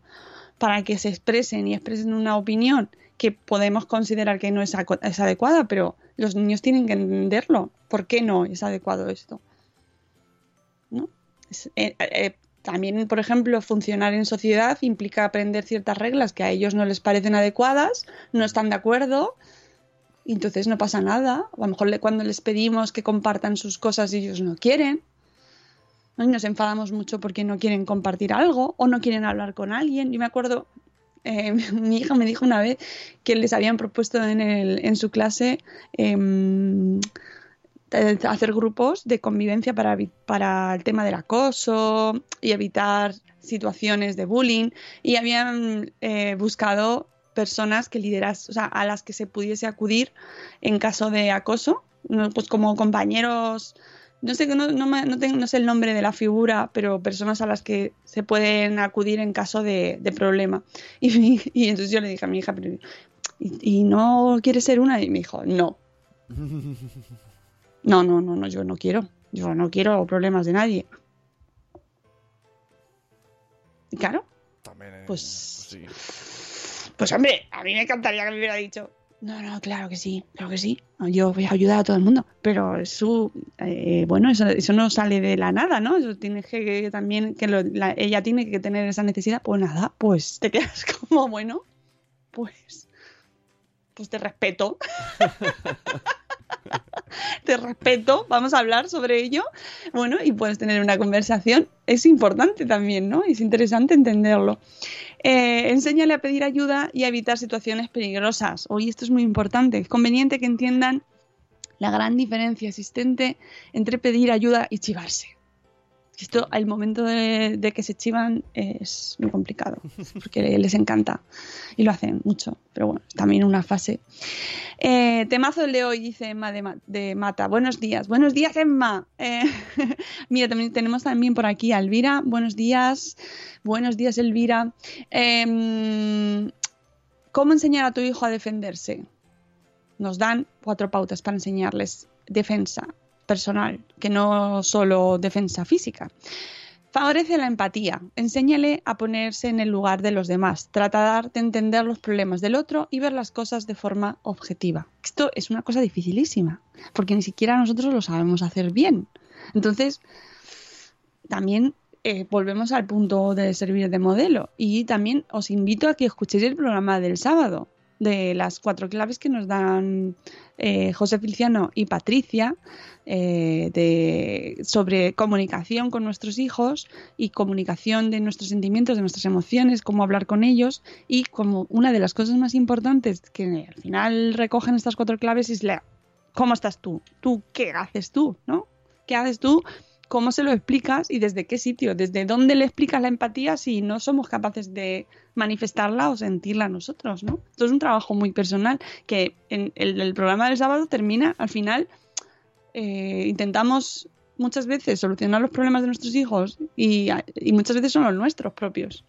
para que se expresen y expresen una opinión que podemos considerar que no es, es adecuada, pero los niños tienen que entenderlo. ¿Por qué no es adecuado esto? ¿No? Eh, eh, también, por ejemplo, funcionar en sociedad implica aprender ciertas reglas que a ellos no les parecen adecuadas, no están de acuerdo y entonces no pasa nada. O a lo mejor le- cuando les pedimos que compartan sus cosas ellos no quieren. Y nos enfadamos mucho porque no quieren compartir algo o no quieren hablar con alguien. Yo me acuerdo, eh, (laughs) mi hija me dijo una vez que les habían propuesto en, el- en su clase em, eh, hacer grupos de convivencia para, para el tema del acoso y evitar situaciones de bullying. Y habían eh, buscado personas que lideras, o sea, a las que se pudiese acudir en caso de acoso, pues como compañeros, no sé, no, no, no tengo- no sé el nombre de la figura, pero personas a las que se pueden acudir en caso de, de problema. (laughs) Y, entonces yo le dije a mi hija, pero, ¿y, y no quieres ser una? Y me dijo, no. (laughs) No, no, no, no, yo no quiero. Yo no quiero problemas de nadie. Y claro, También, eh, Pues- sí. pues hombre, a mí me encantaría que me hubiera dicho. No, no, claro que sí, claro que sí. Yo voy a ayudar a todo el mundo. Pero eso, eh, bueno, eso, eso no sale de la nada, ¿no? Eso tienes que, que también, que lo- la- ella tiene que tener esa necesidad. Pues nada, pues te quedas (laughs) como, bueno, pues, pues te respeto. (laughs) te respeto, vamos a hablar sobre ello. Bueno, y puedes tener una conversación. Es importante también, ¿no? Es interesante entenderlo. Eh, enséñale a pedir ayuda y a evitar situaciones peligrosas. Hoy esto es muy importante. Es conveniente que entiendan la gran diferencia existente entre pedir ayuda y chivarse. Esto, al momento de, que se chivan, es muy complicado, porque les encanta y lo hacen mucho. Pero bueno, también una fase. Eh, temazo el de hoy, dice Emma de, Ma- de Mata. Buenos días. Buenos días, Emma. Eh, (laughs) mira, también tenemos también por aquí a Elvira. Buenos días. Buenos días, Elvira. Em, ¿Cómo enseñar a tu hijo a defenderse? Nos dan cuatro pautas para enseñarles defensa personal, que no solo defensa física. Favorece la empatía. Enséñale a ponerse en el lugar de los demás. Tratar de entender los problemas del otro y ver las cosas de forma objetiva. Esto es una cosa dificilísima, porque ni siquiera nosotros lo sabemos hacer bien. Entonces, también eh, volvemos al punto de servir de modelo. Y también os invito a que escuchéis el programa del sábado, de las cuatro claves que nos dan eh, José Feliciano y Patricia eh, de, sobre comunicación con nuestros hijos y comunicación de nuestros sentimientos, de nuestras emociones, cómo hablar con ellos y como una de las cosas más importantes que al final recogen estas cuatro claves es la cómo estás tú, tú qué haces tú, ¿no? ¿Qué haces tú? ¿Cómo se lo explicas y desde qué sitio? ¿Desde dónde le explicas la empatía si no somos capaces de manifestarla o sentirla nosotros, ¿no? Esto es un trabajo muy personal que en el, programa del sábado termina al final eh, intentamos muchas veces solucionar los problemas de nuestros hijos y muchas veces son los nuestros propios.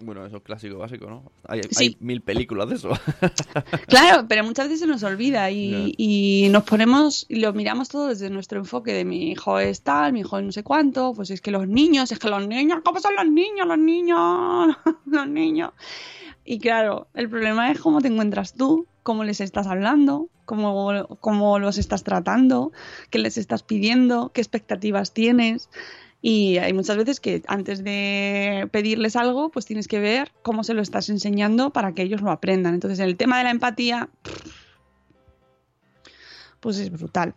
Bueno, eso es clásico básico, ¿no? Hay, Sí. hay mil películas de eso. (laughs) Claro, pero muchas veces se nos olvida y, y nos ponemos y lo miramos todo desde nuestro enfoque de mi hijo es tal, mi hijo es no sé cuánto, pues es que los niños, es que los niños, ¿cómo son los niños? Los niños, (laughs) los niños. Y claro, el problema es cómo te encuentras tú, cómo les estás hablando, cómo, cómo los estás tratando, qué les estás pidiendo, qué expectativas tienes. Y hay muchas veces que antes de pedirles algo, pues tienes que ver cómo se lo estás enseñando para que ellos lo aprendan. Entonces, el tema de la empatía, pues es brutal.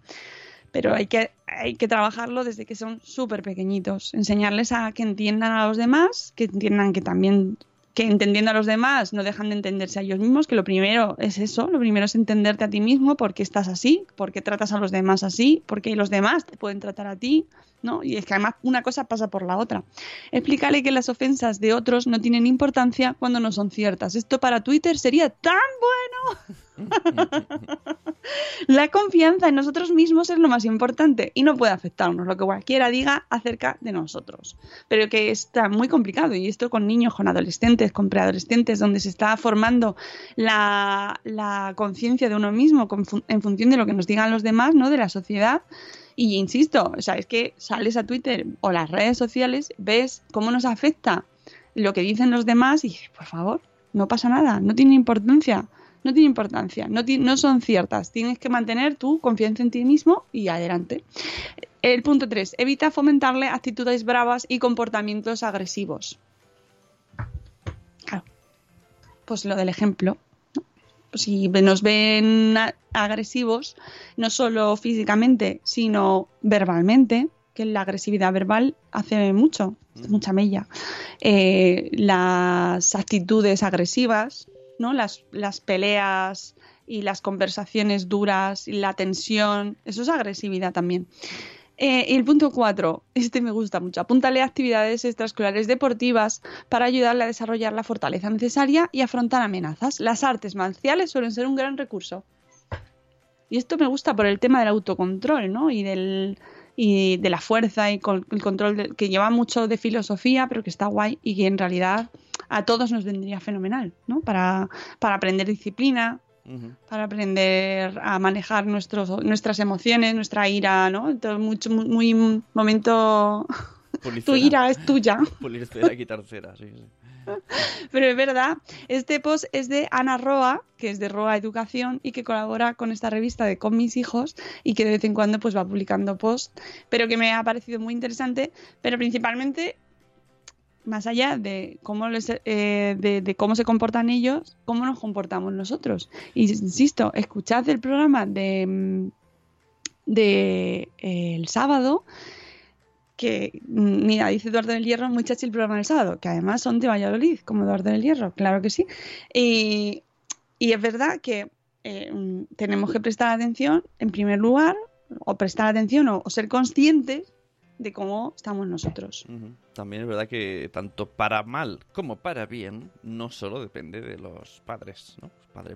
Pero hay que, hay que trabajarlo desde que son súper pequeñitos. Enseñarles a que entiendan a los demás, que entiendan que también, que entendiendo a los demás no dejan de entenderse a ellos mismos, que lo primero es eso, lo primero es entenderte a ti mismo, por qué estás así, por qué tratas a los demás así, por qué los demás te pueden tratar a ti, ¿no? Y es que además una cosa pasa por la otra. Explícale que las ofensas de otros no tienen importancia cuando no son ciertas. Esto para Twitter sería tan bueno. (laughs) la confianza en nosotros mismos es lo más importante y no puede afectarnos lo que cualquiera diga acerca de nosotros. Pero que está muy complicado y esto con niños, con adolescentes, con preadolescentes, donde se está formando la, conciencia de uno mismo en función de lo que nos digan los demás, ¿no? De la sociedad. Y insisto, o sea, es que sales a Twitter o las redes sociales, ves cómo nos afecta lo que dicen los demás y por favor, no pasa nada, no tiene importancia, no tiene importancia, no, ti- no son ciertas. Tienes que mantener tu confianza en ti mismo y adelante. El punto 3. Evita fomentarle actitudes bravas y comportamientos agresivos. Claro. Pues lo del ejemplo. ¿no? si nos ven agresivos, no solo físicamente, sino verbalmente, que la agresividad verbal hace mucho, Mm. mucha mella. Eh, las actitudes agresivas, ¿no? Las, peleas y las conversaciones duras y la tensión, eso es agresividad también. Eh, y el punto cuatro, este me gusta mucho. Apúntale a actividades extraescolares deportivas para ayudarle a desarrollar la fortaleza necesaria y afrontar amenazas. Las artes marciales suelen ser un gran recurso. Y esto me gusta por el tema del autocontrol, ¿no? Y del y de la fuerza y con, el control del- que lleva mucho de filosofía, pero que está guay y que en realidad a todos nos vendría fenomenal, ¿no? Para, para aprender disciplina, para aprender a manejar nuestros, nuestras emociones, nuestra ira, ¿no? Todo mucho, muy, muy momento. (laughs) Tu ira es tuya. (laughs) Pulir cera, quitar cera, sí, sí. (laughs) Pero es verdad, este post es de Ana Roa, que es de Roa Educación y que colabora con esta revista de Con mis hijos y que de vez en cuando pues va publicando post, pero que me ha parecido muy interesante, pero principalmente más allá de cómo les, eh, de, cómo se comportan ellos, cómo nos comportamos nosotros. Insisto, escuchad el programa de mm, de eh, sábado que, mm, mira, dice Eduardo del Hierro, muy el programa del sábado, que además son de Valladolid, como Eduardo del Hierro, claro que sí. Y, y es verdad que eh, mm, tenemos que prestar atención, en primer lugar, o prestar atención o, ser conscientes de cómo estamos nosotros. También es verdad que tanto para mal como para bien no solo depende de los padres, ¿no? Padre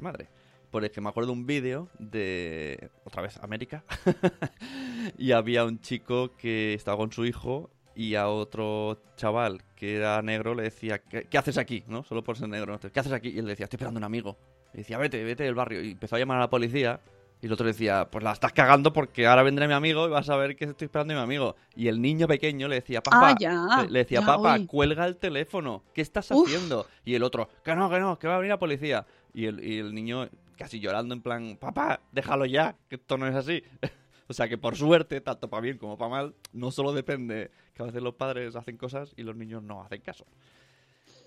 Por el que me acuerdo un vídeo de otra vez América (laughs) y había un chico que estaba con su hijo y a otro chaval que era negro le decía ¿qué, qué haces aquí? ¿no? Solo por ser negro. ¿no? ¿Qué haces aquí? Y él decía estoy esperando a un amigo. Y decía vete, vete del barrio. Y empezó a llamar a la policía y el otro decía, pues la estás cagando porque ahora vendrá mi amigo y vas a ver que estoy esperando a mi amigo. Y el niño pequeño le decía, papá, Ah, ya, le, le decía, ya, papá, uy. cuelga el teléfono, ¿qué estás Uf. haciendo? Y el otro, que no, que no, que va a venir la policía. Y el, y el niño casi llorando en plan, papá, déjalo ya, que esto no es así. (laughs) o sea que por suerte, tanto para bien como para mal, no solo depende que a veces los padres hacen cosas y los niños no hacen caso.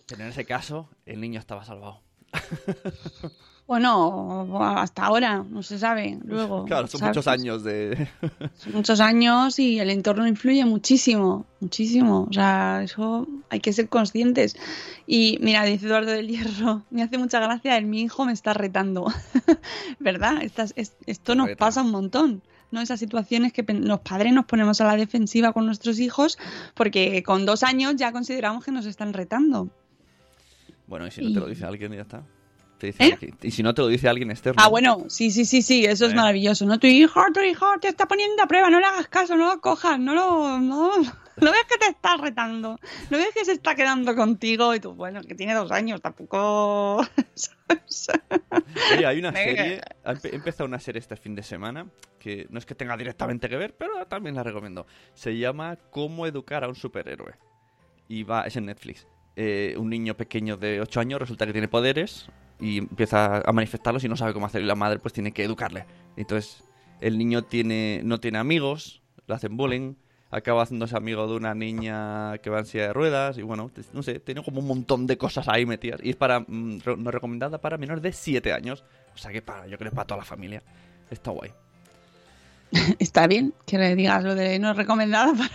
Pero en ese caso, el niño estaba salvado. (laughs) Bueno, hasta ahora, no se sabe. Luego, Claro, son ¿sabes? muchos años de... (laughs) Son muchos años y el entorno influye muchísimo, muchísimo. O sea, eso hay que ser conscientes. Y mira, dice Eduardo del Hierro, (laughs) me hace mucha gracia, el mi hijo me está retando. (laughs) ¿Verdad? Estas- es- esto nos reta. pasa un montón. ¿no? Esas situaciones que los padres nos ponemos a la defensiva con nuestros hijos porque con dos años ya consideramos que nos están retando. Bueno, y si no te lo dice alguien ya está. Te ¿Eh? Y si no te lo dice alguien externo. Ah, bueno, sí, sí, sí, sí, eso es ¿Eh? maravilloso, ¿no? Tu hijo, tu hijo te está poniendo a prueba, no le hagas caso, no lo cojas, no lo... No, (laughs) no ves que te está retando, no ves que se está quedando contigo y tú, bueno, que tiene dos años, tampoco... (laughs) Oye, hay una (laughs) serie, he empezado una serie este fin de semana, que no es que tenga directamente que ver, pero también la recomiendo. Se llama Cómo educar a un superhéroe. Y va, es en Netflix. Eh, un niño pequeño de 8 años resulta que tiene poderes y empieza a manifestarlos y no sabe cómo hacerlo. Y la madre pues tiene que educarle. Entonces, el niño tiene, no tiene amigos, le hacen bullying, acaba haciéndose amigo de una niña que va en silla de ruedas y bueno, no sé, tiene como un montón de cosas ahí metidas. Y es para, mm, no recomendada para menores de 7 años. O sea que para, yo creo que para toda la familia. Está guay. (laughs) Está bien que le digas lo de no recomendado para...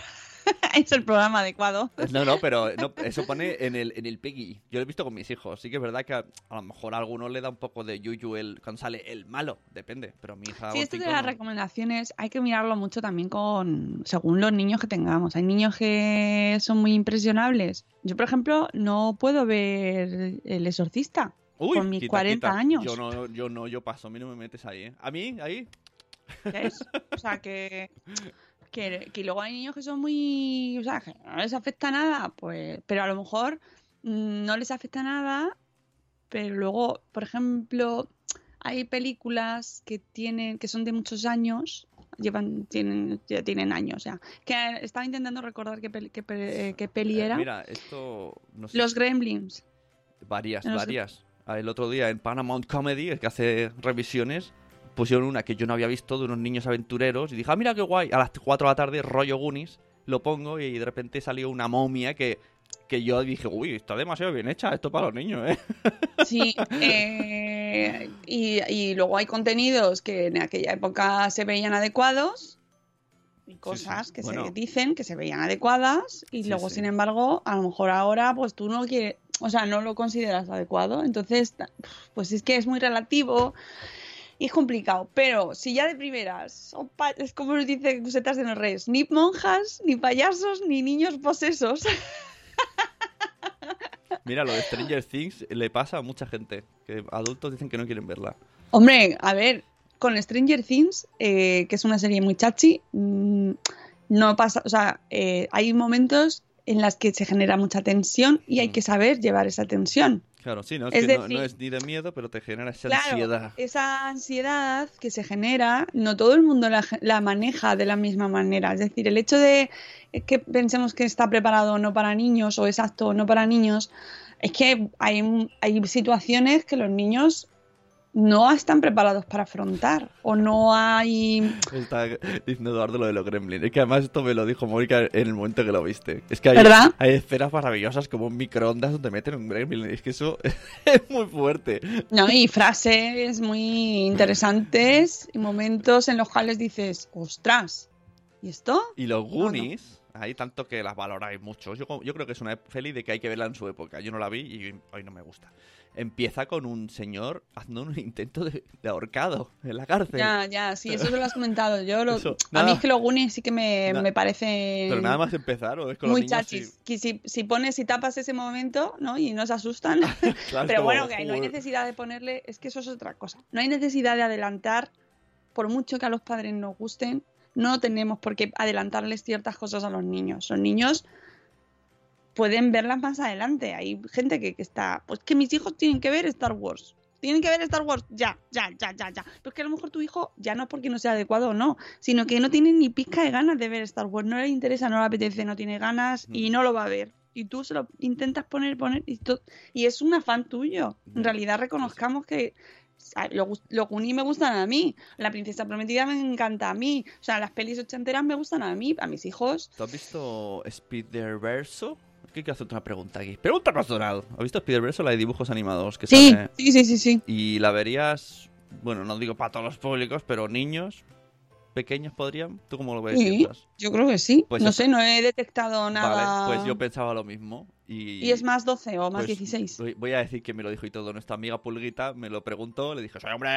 (laughs) es el programa adecuado. No, no, pero no, eso pone en el, en el Peggy. Yo lo he visto con mis hijos. Sí que es verdad que a, a lo mejor a algunos le da un poco de yuyu el, cuando sale el malo. Depende. Pero mi hija... Sí, esto de las no. recomendaciones hay que mirarlo mucho también con según los niños que tengamos. Hay niños que son muy impresionables. Yo, por ejemplo, no puedo ver El Exorcista Uy, con mis quita, 40 quita. añles Yo no, yo no, yo paso. A mí no me metes ahí, ¿eh? A mí, ahí... ¿ves? O sea, (laughs) que, que, que luego hay niños que son muy... O sea, que no les afecta nada, pues... Pero a lo mejor mm, no les afecta nada, pero luego, por ejemplo, hay películas que tienen que son de muchos años llevan tienen ya tienen años ya que estaba intentando recordar qué peli, qué eh, qué peli Eh, era mira, esto... No sé. los Gremlins Varias, varias. Ah, El otro día en Paramount Comedy, el que hace revisiones, pusieron una que yo no había visto de unos niños aventureros y dije, ah, mira qué guay. A las 4 de la tarde, rollo Goonies, lo pongo y de repente salió una momia que, que yo dije, uy, está demasiado bien hecha esto para los niños, ¿eh? (laughs) sí eh, y, y luego hay contenidos que en aquella época se veían adecuados y cosas que Bueno. se dicen que se veían adecuadas y Sí, luego, sin embargo, a lo mejor ahora pues tú no quieres, o sea, no lo consideras adecuado. Entonces, pues es que es muy relativo y es complicado. Pero si ya de primeras, son pa- es como nos dice Setas de los Reyes, ni monjas, ni payasos, ni niños posesos. (laughs) Mira, lo de Stranger Things le pasa a mucha gente. Que adultos dicen que no quieren verla. Hombre, a ver, con Stranger Things, eh, que es una serie muy chachi, mm, no pasa, o sea, eh, hay momentos en las que se genera mucha tensión y hay Mm. que saber llevar esa tensión. Claro, sí, no es, Es que no- decir- no, es ni de miedo, pero te genera esa Claro, ansiedad. esa ansiedad que se genera, no todo el mundo la, la maneja de la misma manera. Es decir, el hecho de que pensemos que está preparado no para niños o es apto no para niños, es que hay, hay situaciones que los niños no están preparados para afrontar o no hay... Está diciendo Eduardo lo de los gremlins. Es que además esto me lo dijo Mónica en el momento que lo viste. Es que hay, ¿Verdad? hay escenas maravillosas como un microondas donde meten un gremlin. Es que eso (laughs) es muy fuerte. No, y frases muy interesantes y momentos en los cuales dices, ostras, ¿y esto? Y los Goonies, hay tanto que las valoráis mucho. Yo, yo creo que es una peli de que hay que verla en su época. Yo no la vi y hoy no me gusta. Empieza con un señor haciendo un intento de, de ahorcado en la cárcel. Ya, ya, sí, eso se lo has comentado. Yo lo- Eso, a mí es que los Goonies sí que me, me parece Pero nada más empezar, ¿o? Es con los muy chachis. Que si, si pones y tapas ese momento, ¿no? Y no se asustan. y- (laughs) claro, Pero bueno, que no hay necesidad de ponerle, es que eso es otra cosa. No hay necesidad de adelantar, por mucho que a los padres nos gusten, no tenemos por qué adelantarles ciertas cosas a los niños. Los niños pueden verlas más adelante. Hay gente que, que está, pues que mis hijos tienen que ver Star Wars. Tienen que ver Star Wars ya, ya, ya, ya, ya. Pero es que a lo mejor tu hijo ya no es porque no sea adecuado o no, sino que no tiene ni pizca de ganas de ver Star Wars. No le interesa, no le apetece, no tiene ganas y no lo va a ver. Y tú se lo intentas poner, poner y, to- y es un afán tuyo. En realidad reconozcamos que lo Goonies me gustan a mí, la princesa prometida me encanta a mí, o sea, las pelis ochenteras me gustan a mí, a mis hijos. ¿Tú has visto Spider-Verse? Es que quiero hacerte una pregunta aquí. Pregunta personal. ¿Has visto Spider-Verse, la de dibujos animados? Que Sí, sale- sí, sí, sí, sí. Y la verías, bueno, no digo para todos los públicos, pero niños pequeños podrían. ¿Tú cómo lo ves? Sí, yo creo que sí. Pues no sé, no he detectado nada. Vale, pues yo pensaba lo mismo. Y, Y es más 12 o más pues, 16. voy- Voy a decir que me lo dijo y todo. Nuestra amiga Pulguita me lo preguntó, le dije, soy hombre.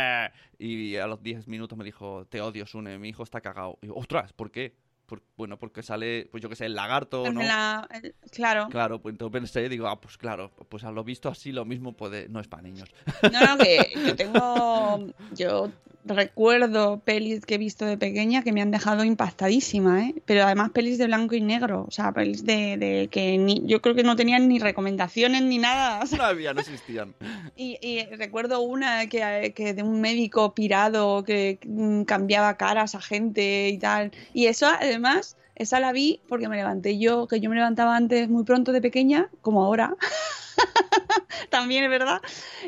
Y a los 10 minutos me dijo, te odio, Sune, mi hijo está cagado. Y yo, ostras, ¿por qué? Por- bueno, porque sale, pues yo que sé, el lagarto, ¿no? la- el- claro. Claro, pues entonces pensé y digo, ah, pues claro, pues a lo visto así lo mismo puede, no es para niños. No, no, que yo tengo. Yo recuerdo pelis que he visto de pequeña que me han dejado impactadísima, ¿eh? Pero además pelis de blanco y negro. O sea, pelis de, de que ni, yo creo que no tenían ni recomendaciones ni nada. o sea, No había, no existían. (laughs) y, y recuerdo una que, que de un médico pirado que mm, cambiaba caras a gente y tal. Y eso, además, esa la vi porque me levanté yo, que yo me levantaba antes muy pronto de pequeña, como ahora. (laughs) También es verdad.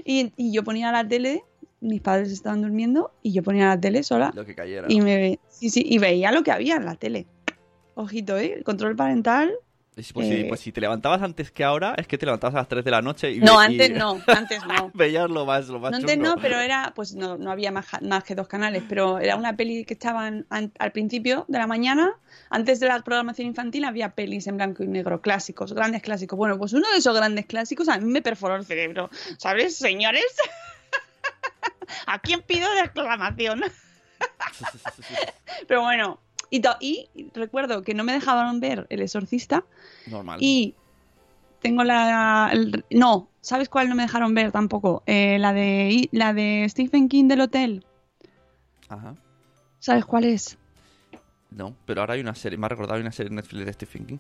Y, y yo ponía la tele, mis padres estaban durmiendo, y yo ponía la tele sola. Lo que cayera. Y, me, ve- sí, sí, y veía lo que había en la tele. Ojito, ¿eh? El control parental. Pues, si, eh, pues si te levantabas antes que ahora, es que te levantabas a las 3 de la noche y No, y- antes no, antes no. (laughs) Veías lo más, lo más No, antes chungo. no, pero era, pues no, no había más, más que dos canales, pero era una peli que estaban an- al principio de la mañana, antes de la programación infantil había pelis en blanco y negro, clásicos, grandes clásicos. Bueno, pues uno de esos grandes clásicos a mí me perforó el cerebro, ¿sabes, señores? (laughs) (laughs) ¿A quién pido de exclamación? Pero bueno, y, recuerdo que no me dejaban ver El Exorcista Normal. y tengo la. el- no, ¿sabes cuál no me dejaron ver tampoco? Eh, la, de, la de Stephen King del hotel. Ajá. ¿Sabes cuál es? No, pero ahora hay una serie, me ha recordado hay una serie en Netflix de Stephen King.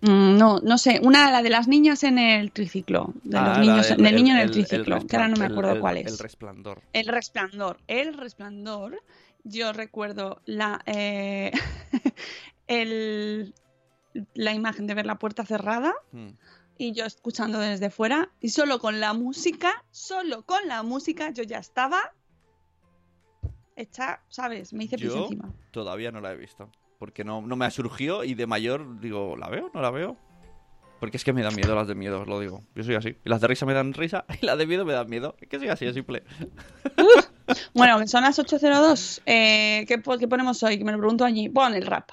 Mm, no, no sé. Una, la de las niñas en el triciclo. De Ah, los la niños, del- del el- niño en el, el- triciclo. el que ahora no me acuerdo el- cuál El es. resplandor. El resplandor. El resplandor. Yo recuerdo la. eh, (laughs) el, la imagen de ver la puerta cerrada. Hmm. y yo escuchando desde fuera y solo con la música, solo con la música yo ya estaba hecha, ¿sabes? Me hice pis encima. todavía no la he visto. Porque no, no me ha surgido y de mayor digo, ¿la veo? ¿No la veo? Porque es que me dan miedo las de miedo, os lo digo. Yo soy así. Y las de risa me dan risa (laughs) y las de miedo me dan miedo. Es que soy así, es simple. Bueno, son las 8.02. Eh, ¿qué, qué ponemos hoy? Me lo pregunto allí. Pon el rap.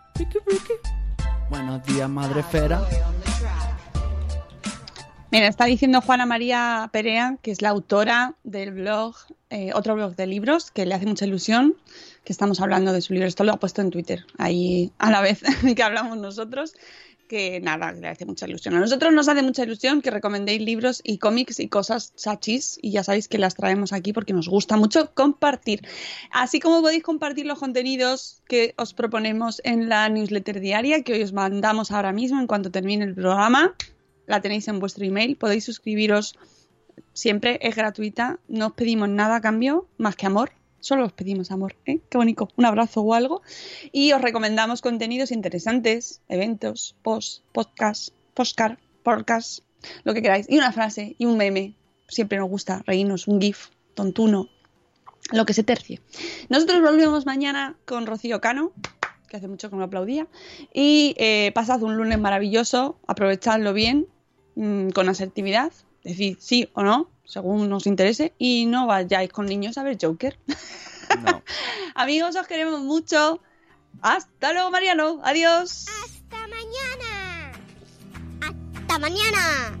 Buenos días, madre esfera. Mira, está diciendo Juana María Perea, que es la autora del blog, eh, otro blog de libros, que le hace mucha ilusión, que estamos hablando de su libro. Esto lo ha puesto en Twitter, ahí a la vez (laughs) que hablamos nosotros, que nada, le hace mucha ilusión. A nosotros nos hace mucha ilusión que recomendéis libros y cómics y cosas sachis, y ya sabéis que las traemos aquí porque nos gusta mucho compartir. Así como podéis compartir los contenidos que os proponemos en la newsletter diaria, que hoy os mandamos ahora mismo en cuanto termine el programa la tenéis en vuestro email. Podéis suscribiros siempre, es gratuita. No os pedimos nada a cambio, más que amor. Solo os pedimos amor, ¿eh? Qué bonito, un abrazo o algo. Y os recomendamos contenidos interesantes, eventos, posts, podcasts, postcard, podcast, lo que queráis. Y una frase y un meme. Siempre nos gusta reírnos, un GIF, tontuno, lo que se tercie. Nosotros volvemos mañana con Rocío Cano, que hace mucho que no aplaudía. Y eh, pasad un lunes maravilloso, aprovechadlo bien, mm, con asertividad, decid sí o no, según nos interese, y no vayáis con niños a ver Joker. No. (laughs) Amigos, os queremos mucho. Hasta luego, Mariano. Adiós. ¡Hasta mañana! ¡Hasta mañana!